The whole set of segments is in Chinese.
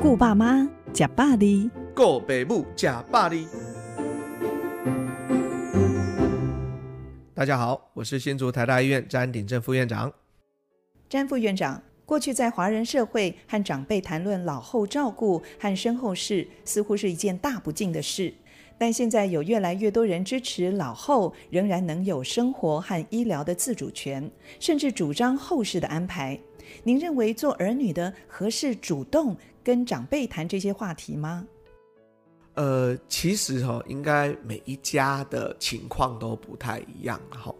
顾爸妈，吃百里，顾爸母，吃百里。大家好，我是新竹台大医院詹鼎正副院长。詹副院长，过去在华人社会和长辈谈论老后照顾和身后事，似乎是一件大不敬的事。但现在有越来越多人支持老后仍然能有生活和医疗的自主权，甚至主张后事的安排。您认为做儿女的合适主动跟长辈谈这些话题吗？呃，其实哈，应该每一家的情况都不太一样哈。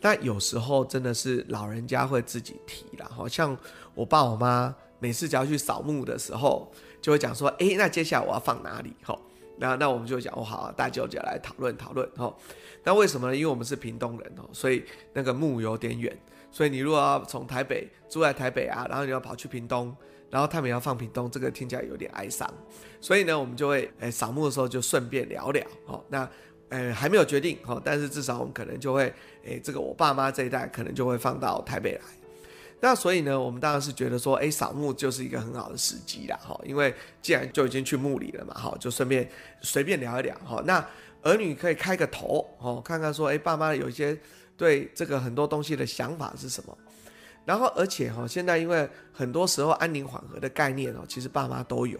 但有时候真的是老人家会自己提了，好像我爸我妈每次只要去扫墓的时候，就会讲说，哎，那接下来我要放哪里？哈。那那我们就讲哦，好啊，大家就来讨论讨论哈。那为什么呢？因为我们是屏东人哦，所以那个墓有点远，所以你如果要从台北住在台北啊，然后你要跑去屏东，然后他们要放屏东，这个听起来有点哀伤。所以呢，我们就会诶扫墓的时候就顺便聊聊哦。那呃还没有决定哦，但是至少我们可能就会诶这个我爸妈这一代可能就会放到台北来。那所以呢，我们当然是觉得说，哎，扫墓就是一个很好的时机啦，哈，因为既然就已经去墓里了嘛，哈，就顺便随便聊一聊，哈，那儿女可以开个头，哦，看看说，哎，爸妈有一些对这个很多东西的想法是什么，然后而且哈，现在因为很多时候安宁缓和的概念哦，其实爸妈都有，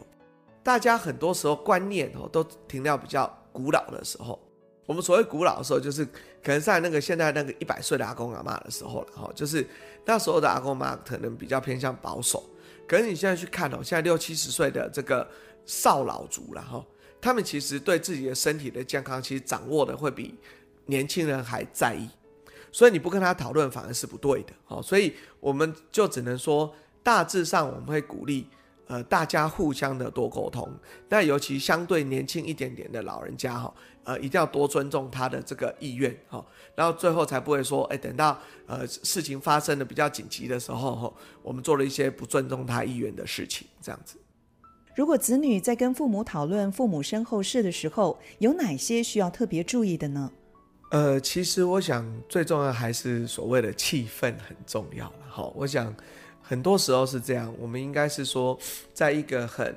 大家很多时候观念哦都停留比较古老的时候。我们所谓古老的时候，就是可能在那个现在那个一百岁的阿公阿妈的时候了哈，就是那时候的阿公阿嬷可能比较偏向保守。可是你现在去看哦，现在六七十岁的这个少老族了哈，他们其实对自己的身体的健康，其实掌握的会比年轻人还在意。所以你不跟他讨论，反而是不对的哦。所以我们就只能说，大致上我们会鼓励。呃，大家互相的多沟通，但尤其相对年轻一点点的老人家哈，呃，一定要多尊重他的这个意愿哈，然后最后才不会说，哎，等到呃事情发生的比较紧急的时候哈，我们做了一些不尊重他意愿的事情，这样子。如果子女在跟父母讨论父母身后事的时候，有哪些需要特别注意的呢？呃，其实我想最重要还是所谓的气氛很重要了哈，我想。很多时候是这样，我们应该是说，在一个很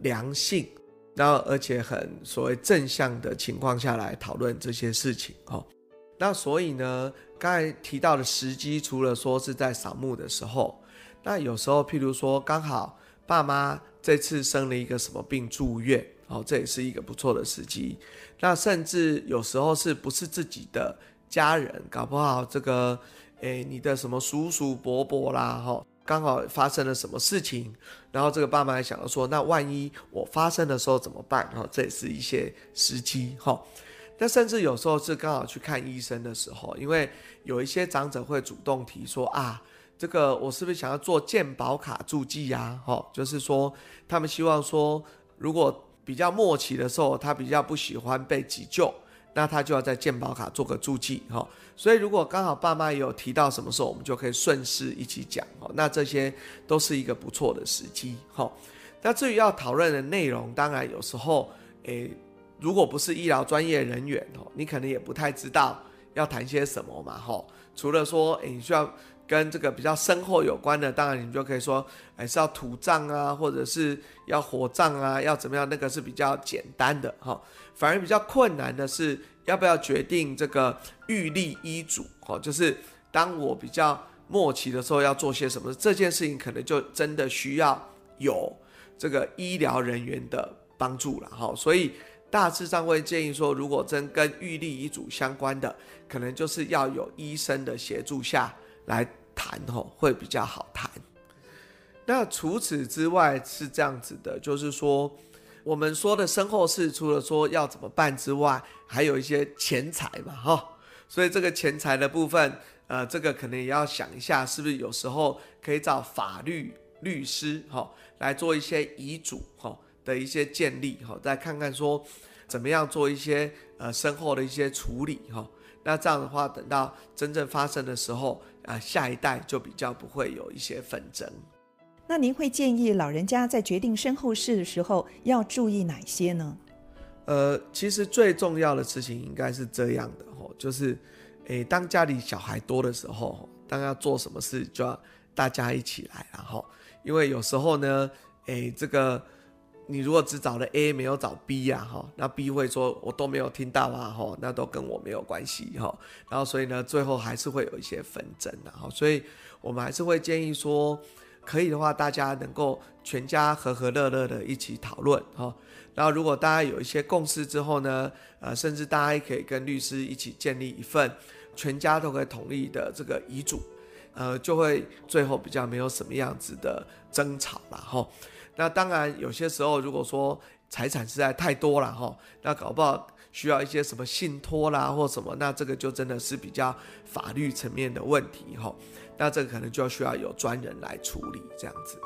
良性，然后而且很所谓正向的情况下来讨论这些事情哦。那所以呢，刚才提到的时机，除了说是在扫墓的时候，那有时候譬如说刚好爸妈这次生了一个什么病住院，哦，这也是一个不错的时机。那甚至有时候是不是自己的家人，搞不好这个，诶，你的什么叔叔伯伯啦，哈。刚好发生了什么事情，然后这个爸妈还想到说，那万一我发生的时候怎么办？哈，这也是一些时机哈。那甚至有时候是刚好去看医生的时候，因为有一些长者会主动提说啊，这个我是不是想要做健保卡注记呀？哈，就是说他们希望说，如果比较末期的时候，他比较不喜欢被急救。那他就要在健保卡做个注记哈，所以如果刚好爸妈也有提到什么时候，我们就可以顺势一起讲哦。那这些都是一个不错的时机哈。那至于要讨论的内容，当然有时候诶，如果不是医疗专业人员哦，你可能也不太知道要谈些什么嘛哈。除了说诶，你需要。跟这个比较深厚有关的，当然你就可以说，哎，是要土葬啊，或者是要火葬啊，要怎么样？那个是比较简单的哈。反而比较困难的是，要不要决定这个预立医嘱？哈，就是当我比较末期的时候要做些什么，这件事情可能就真的需要有这个医疗人员的帮助了哈。所以大致上会建议说，如果真跟预立遗嘱相关的，可能就是要有医生的协助下。来谈吼，会比较好谈。那除此之外是这样子的，就是说我们说的身后事，除了说要怎么办之外，还有一些钱财嘛哈。所以这个钱财的部分，呃，这个可能也要想一下，是不是有时候可以找法律律师哈来做一些遗嘱哈的一些建立哈，再看看说怎么样做一些呃身后的一些处理哈。那这样的话，等到真正发生的时候，啊，下一代就比较不会有一些纷争。那您会建议老人家在决定身后事的时候要注意哪些呢？呃，其实最重要的事情应该是这样的吼，就是，诶，当家里小孩多的时候，当要做什么事就要大家一起来，然后，因为有时候呢，诶，这个你如果只找了 A 没有找 B 呀，哈，那 B 会说我都没有听到啊，哈，那都跟我没有关系，哈，然后所以呢，最后还是会有一些纷争的，哈，所以我们还是会建议说，可以的话，大家能够全家和和乐乐的一起讨论，哈，然后如果大家有一些共识之后呢，呃，甚至大家也可以跟律师一起建立一份全家都可以同意的这个遗嘱。呃，就会最后比较没有什么样子的争吵了哈。那当然，有些时候如果说财产实在太多了哈，那搞不好需要一些什么信托啦或什么，那这个就真的是比较法律层面的问题哈。那这个可能就需要有专人来处理这样子。